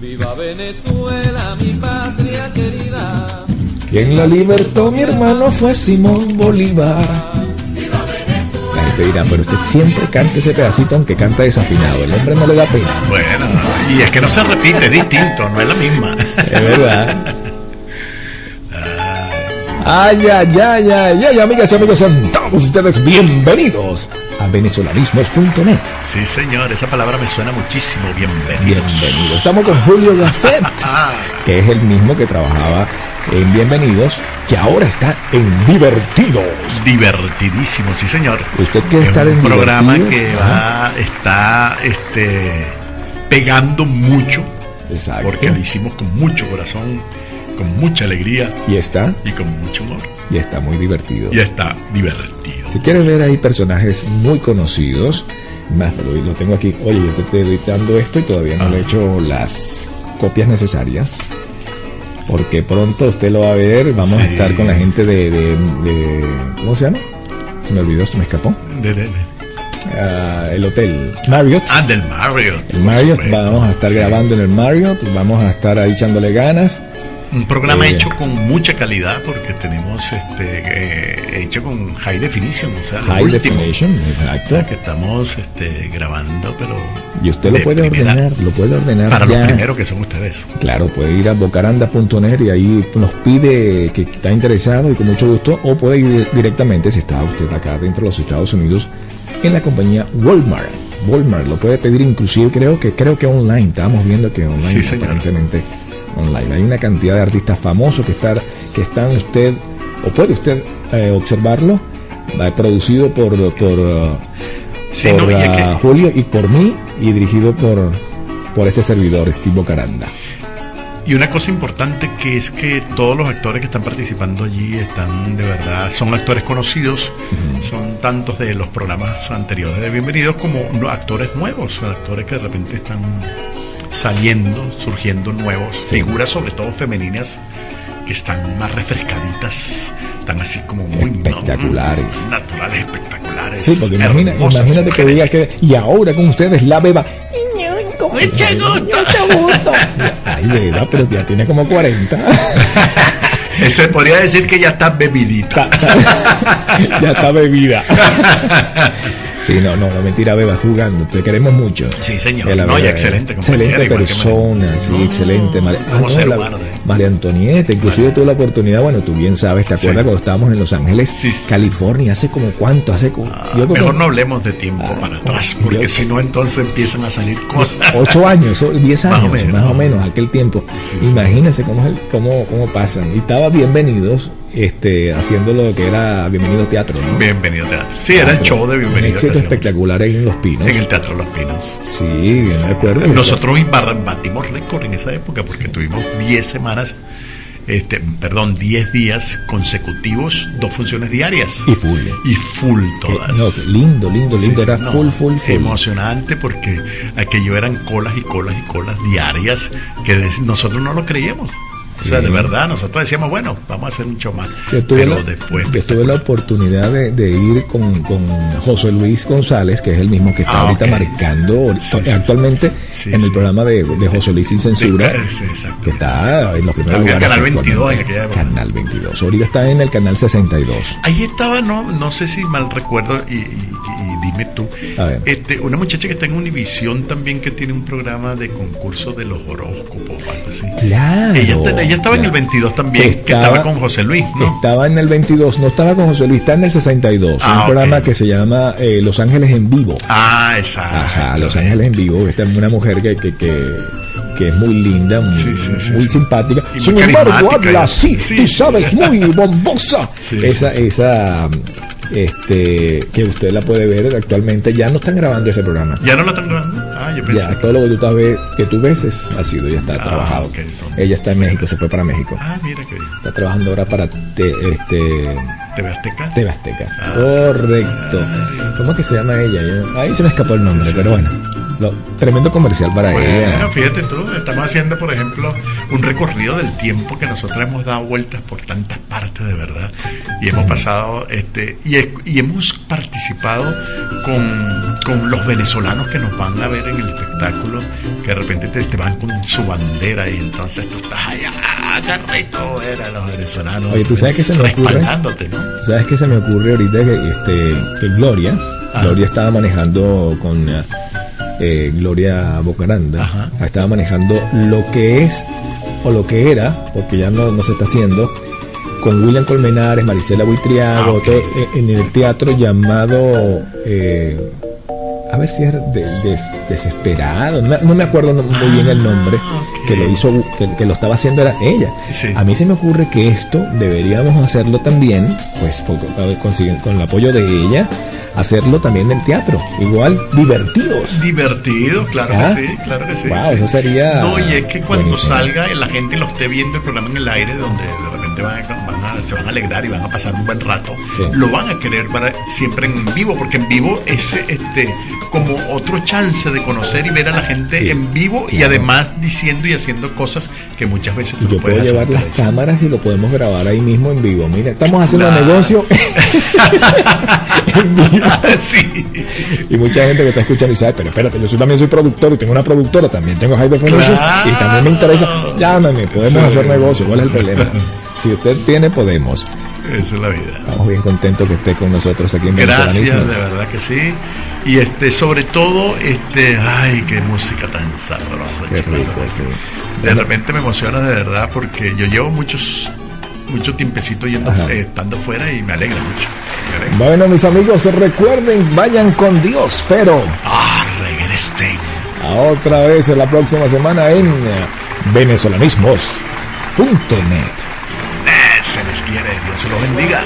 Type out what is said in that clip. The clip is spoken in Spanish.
Viva Venezuela, mi patria querida. Quien la libertó, mi hermano, fue Simón Bolívar. La gente dirá, pero usted siempre canta ese pedacito aunque canta desafinado. El hombre no le da pena. Bueno, y es que no se repite, es distinto, no es la misma. Es verdad. Ay, ay, ay, ay, ay, amigas y amigos, sean todos ustedes bienvenidos a venezolanismos.net. Sí, señor, esa palabra me suena muchísimo. Bienvenido. Bienvenidos. Estamos con Julio Gasset, que es el mismo que trabajaba en Bienvenidos, que ahora está en Divertidos. Divertidísimo, sí, señor. Usted quiere Es estar en un programa Divertidos? que va, está este, pegando mucho, Exacto. porque lo hicimos con mucho corazón, con mucha alegría Y está, y con mucho humor. y está muy divertido. Y está divertido. Si quieres ver ahí personajes muy conocidos, más lo, lo tengo aquí. Oye, yo te estoy editando esto y todavía no le he hecho las copias necesarias. Porque pronto usted lo va a ver. Vamos a Sí. estar con la gente de, de- de- ¿Cómo se llama? Se me olvidó, se me escapó. De- de- de- Ah, el hotel Marriott. Ah, del Marriott. el Marriott, supuesto. vamos a estar Sí. grabando en el Marriott, vamos a estar ahí echándole ganas. Un programa Eh, hecho con mucha calidad porque tenemos este eh, hecho con high definition, o sea, High último. definition, O exacto. sea, que estamos este, grabando, pero Y usted lo de puede primera. ordenar, lo puede ordenar para ya. los primeros que son ustedes. Claro, puede ir a bocaranda.net y ahí nos pide que está interesado y con mucho gusto, o puede ir directamente, si está usted acá dentro de los Estados Unidos, en la compañía Walmart. Walmart lo puede pedir inclusive, creo que creo que online, estábamos viendo que online, Sí, aparentemente online. Hay una cantidad de artistas famosos que, están que están usted, o puede usted eh, observarlo, eh, producido por, por, uh, Sí, por no, y es uh, que- Julio y por mí, y dirigido por, por este servidor, Steve Bocaranda. Y una cosa importante que es que todos los actores que están participando allí están de verdad, son actores conocidos, son tantos de los programas anteriores de Bienvenidos como actores nuevos, actores que de repente están saliendo, surgiendo nuevos, figuras sobre todo femeninas que están más refrescaditas, están así como muy ¿no? Espectaculares. naturales, espectaculares. Sí, porque imagina- imagínate que diga que. Y ahora con ustedes la beba. Mucho gusto. Ay, beba, pero ya tiene como 40. Se podría decir que ya está bebidita. ya está bebida. Sí, no, no, no, mentira, beba, jugando. Te queremos mucho. Sí, señor. La No, y excelente Excelente persona, sí, No, excelente. María, no, la- de- María Antonieta, inclusive tuve la oportunidad, bueno, tú bien sabes, ¿te acuerdas Sí. cuando estábamos en Los Ángeles, Sí. California? ¿Hace como cuánto? Hace como. Ah, yo mejor no hablemos de tiempo Ah, para atrás, yo- porque si no, entonces empiezan a salir cosas. Ocho años, diez Más o años, más o menos. aquel tiempo. Imagínense cómo, cómo, cómo pasan. Y estaba bienvenidos este, haciendo lo que era Bienvenido Teatro, ¿no? Bienvenido Teatro. Sí, era el show de Un Bienvenido éxito que hacíamos espectacular en Los Pinos. En el Teatro Los Pinos. Sí, me acuerdo. Nosotros batimos récord en esa época porque tuvimos 10 semanas, este, perdón, 10 días consecutivos, dos funciones diarias. Y full. Y full todas. No, lindo, lindo, lindo. era no, full, full, full. Emocionante porque aquello eran colas y colas y colas diarias que nosotros no lo creíamos. O sea, de verdad, nosotros decíamos, bueno, vamos a hacer un show más. Yo tuve, Pero la, después. yo tuve la oportunidad de, de ir con, con José Luis González, que es el mismo que está Ah, ahorita marcando Sí, actualmente sí, en el programa de, de José Luis sin censura. Que está en los primeros lugares. Canal 22 en aquella época. Canal 22. Ahorita está en el canal 62. Ahí estaba, no, no sé si mal recuerdo, y, y- y dime tú, este, una muchacha que está en Univisión también que tiene un programa de concurso de los horóscopos o algo así. Claro. ella, estaba en el claro. 22 también, que Estaba- estaba con José Luis, ¿no? Estaba en el 22, no estaba con José Luis, está en el 62. Ah, un ok. programa que se llama eh, Los Ángeles en Vivo. Ah, exacto. Ajá, Los Ángeles en Vivo. Esta es una mujer que, que, que, que es muy linda, muy, Sí, sí, sí, muy sí. simpática. Y muy Sin embargo, habla así, sí. tú sabes, muy bombosa. Esa, esa, este, que usted la puede ver actualmente. Ya no están grabando ese programa. ¿Ya no lo están grabando? Ah, yo pensé. Ya, todo lo que tú, estás ve- que tú ves es- ha sido, ya está Ah, trabajado. Ella está en México, se fue para México. Ah, mira bien. Está trabajando ahora para te- este, TV Azteca. TV Azteca. Ah. Correcto. ¿Cómo es que se llama ella? Ahí se me escapó el nombre, pero bueno. No, tremendo comercial para Bueno, ella. fíjate tú, estamos haciendo, por ejemplo, un recorrido del tiempo que nosotros hemos dado vueltas por tantas partes, de verdad. Y hemos pasado, este, y, he- y hemos participado con, con los venezolanos que nos van a ver en el espectáculo, que de repente te, te van con su bandera y entonces tú estás allá, qué rico eran los venezolanos. Oye, ¿tú sabes qué se me ocurre? ¿no? ¿Sabes qué se me ocurre ahorita? Que, este, que Gloria, Ah. Gloria estaba manejando con eh, Gloria Bocaranda, Ajá. estaba manejando lo que es o lo que era, porque ya no, no se está haciendo, con William Colmenares, Marisela Buitriago, Ah, todo, eh, en el teatro llamado... eh, a ver si es de- de- desesperado, no, me- no me acuerdo muy bien el nombre, Ah, ok. que lo hizo, que, que lo estaba haciendo era ella. Sí. A mí se me ocurre que esto deberíamos hacerlo también, pues por- consiguen- con el apoyo de ella, hacerlo también en teatro. Igual, divertidos. Divertido, claro ¿Ah? que sí, claro que sí. Wow, sí. eso sería No, y es que cuando buenísimo. salga la gente lo esté viendo el programa en el aire, donde van a, van a- se van a alegrar y van a pasar un buen rato, Sí. lo van a querer para siempre en vivo, porque en vivo es este como otro chance de conocer y ver a la gente Sí, en vivo y además diciendo y haciendo cosas que muchas veces tú yo no puedo puedes llevar las cámaras y lo podemos grabar ahí mismo en vivo. Mira, estamos haciendo negocio en vivo. sí. Y mucha gente que está escuchando y sabe, pero espérate, yo también soy productor y tengo una productora, también tengo High Definition Claro. y también me interesa. Llámame, podemos hacer negocio. ¿Cuál es el problema? Si usted tiene, podemos. Esa es la vida. Estamos bien contentos que esté con nosotros aquí en Gracias, de verdad que sí. Y este, sobre todo, este, ay, qué música tan sabrosa. Qué chico. rico, sí. De repente me emociona de verdad porque yo llevo muchos, mucho tiempecito yendo, eh, estando fuera y me alegra mucho. Me alegra. Bueno, mis amigos, recuerden, vayan con Dios, pero Ah, regresen. a otra vez en la próxima semana en venezolanismos.net. Dios se los bendiga.